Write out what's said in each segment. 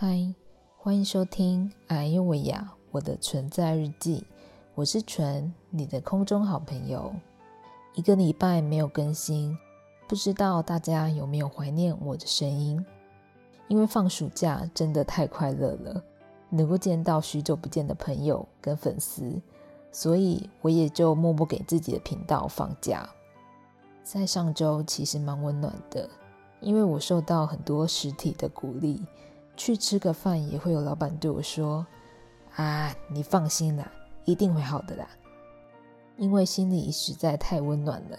嗨，欢迎收听《哎呦喂呀》我的存在日记。我是纯，你的空中好朋友。一个礼拜没有更新，不知道大家有没有怀念我的声音？因为放暑假真的太快乐了，能够见到许久不见的朋友跟粉丝，所以我也就默默给自己的频道放假。在上周其实蛮温暖的，因为我受到很多实体的鼓励。去吃个饭，也会有老板对我说：“啊，你放心啦，一定会好的啦。”因为心里实在太温暖了，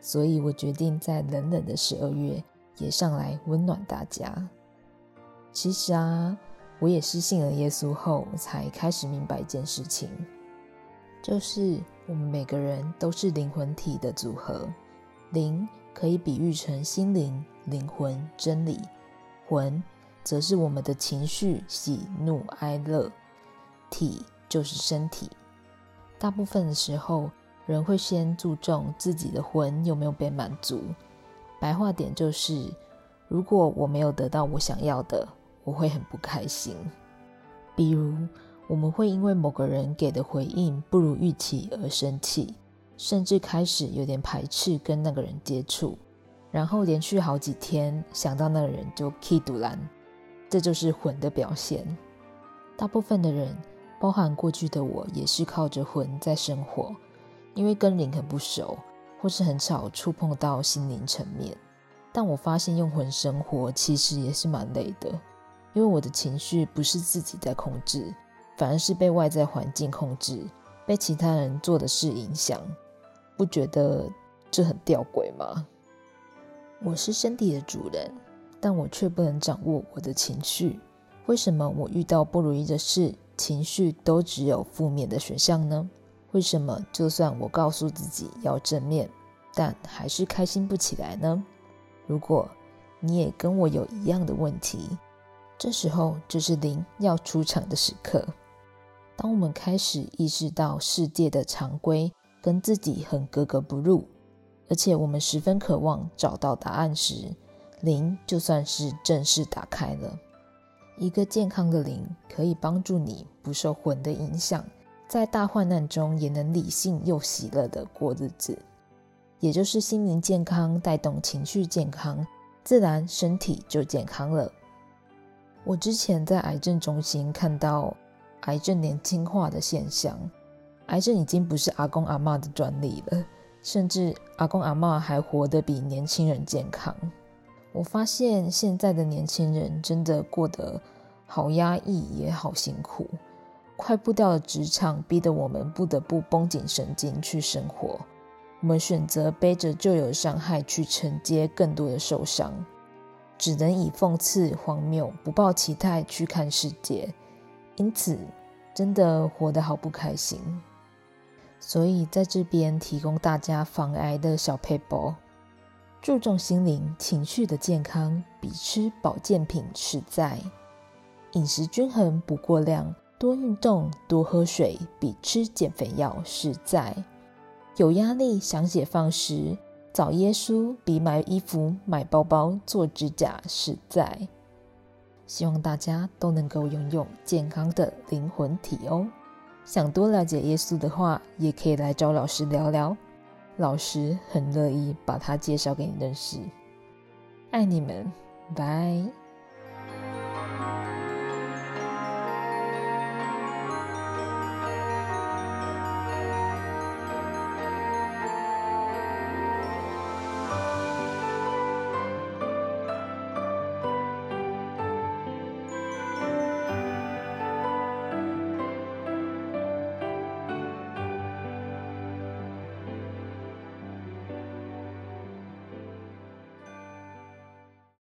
所以我决定在冷冷的十二月也上来温暖大家。其实啊，我也是信了耶稣后，才开始明白一件事情，就是我们每个人都是灵魂体的组合，灵可以比喻成心灵、灵魂、真理，魂。则是我们的情绪，喜怒哀乐；体就是身体。大部分的时候，人会先注重自己的魂有没有被满足。白话点就是，如果我没有得到我想要的，我会很不开心。比如，我们会因为某个人给的回应不如预期而生气，甚至开始有点排斥跟那个人接触，然后连续好几天想到那个人就气堵烂。这就是魂的表现。大部分的人，包含过去的我，也是靠着魂在生活，因为跟灵很不熟，或是很少触碰到心灵层面。但我发现用魂生活其实也是蛮累的，因为我的情绪不是自己在控制，反而是被外在环境控制，被其他人做的事影响。不觉得这很吊诡吗？我是身体的主人。但我却不能掌握我的情绪，为什么我遇到不如意的事，情绪都只有负面的选项呢？为什么就算我告诉自己要正面，但还是开心不起来呢？如果你也跟我有一样的问题，这时候就是灵要出场的时刻。当我们开始意识到世界的常规跟自己很格格不入，而且我们十分渴望找到答案时，灵就算是正式打开了，一个健康的灵可以帮助你不受魂的影响，在大患难中也能理性又喜乐的过日子。也就是心灵健康带动情绪健康，自然身体就健康了。我之前在癌症中心看到癌症年轻化的现象，癌症已经不是阿公阿妈的专利了，甚至阿公阿妈还活得比年轻人健康。我发现现在的年轻人真的过得好压抑，也好辛苦。快步调的职场逼得我们不得不绷紧神经去生活。我们选择背着旧有的伤害去承接更多的受伤，只能以讽刺、荒谬、不抱期待去看世界。因此，真的活得好不开心。所以在这边提供大家防癌的小配包。注重心灵情绪的健康，比吃保健品实在；饮食均衡不过量，多运动多喝水，比吃减肥药实在。有压力想解放时，找耶稣比买衣服、买包包、做指甲实在。希望大家都能够拥有健康的灵魂体哦。想多了解耶稣的话，也可以来找老师聊聊。老师很乐意把他介绍给你认识，爱你们，拜。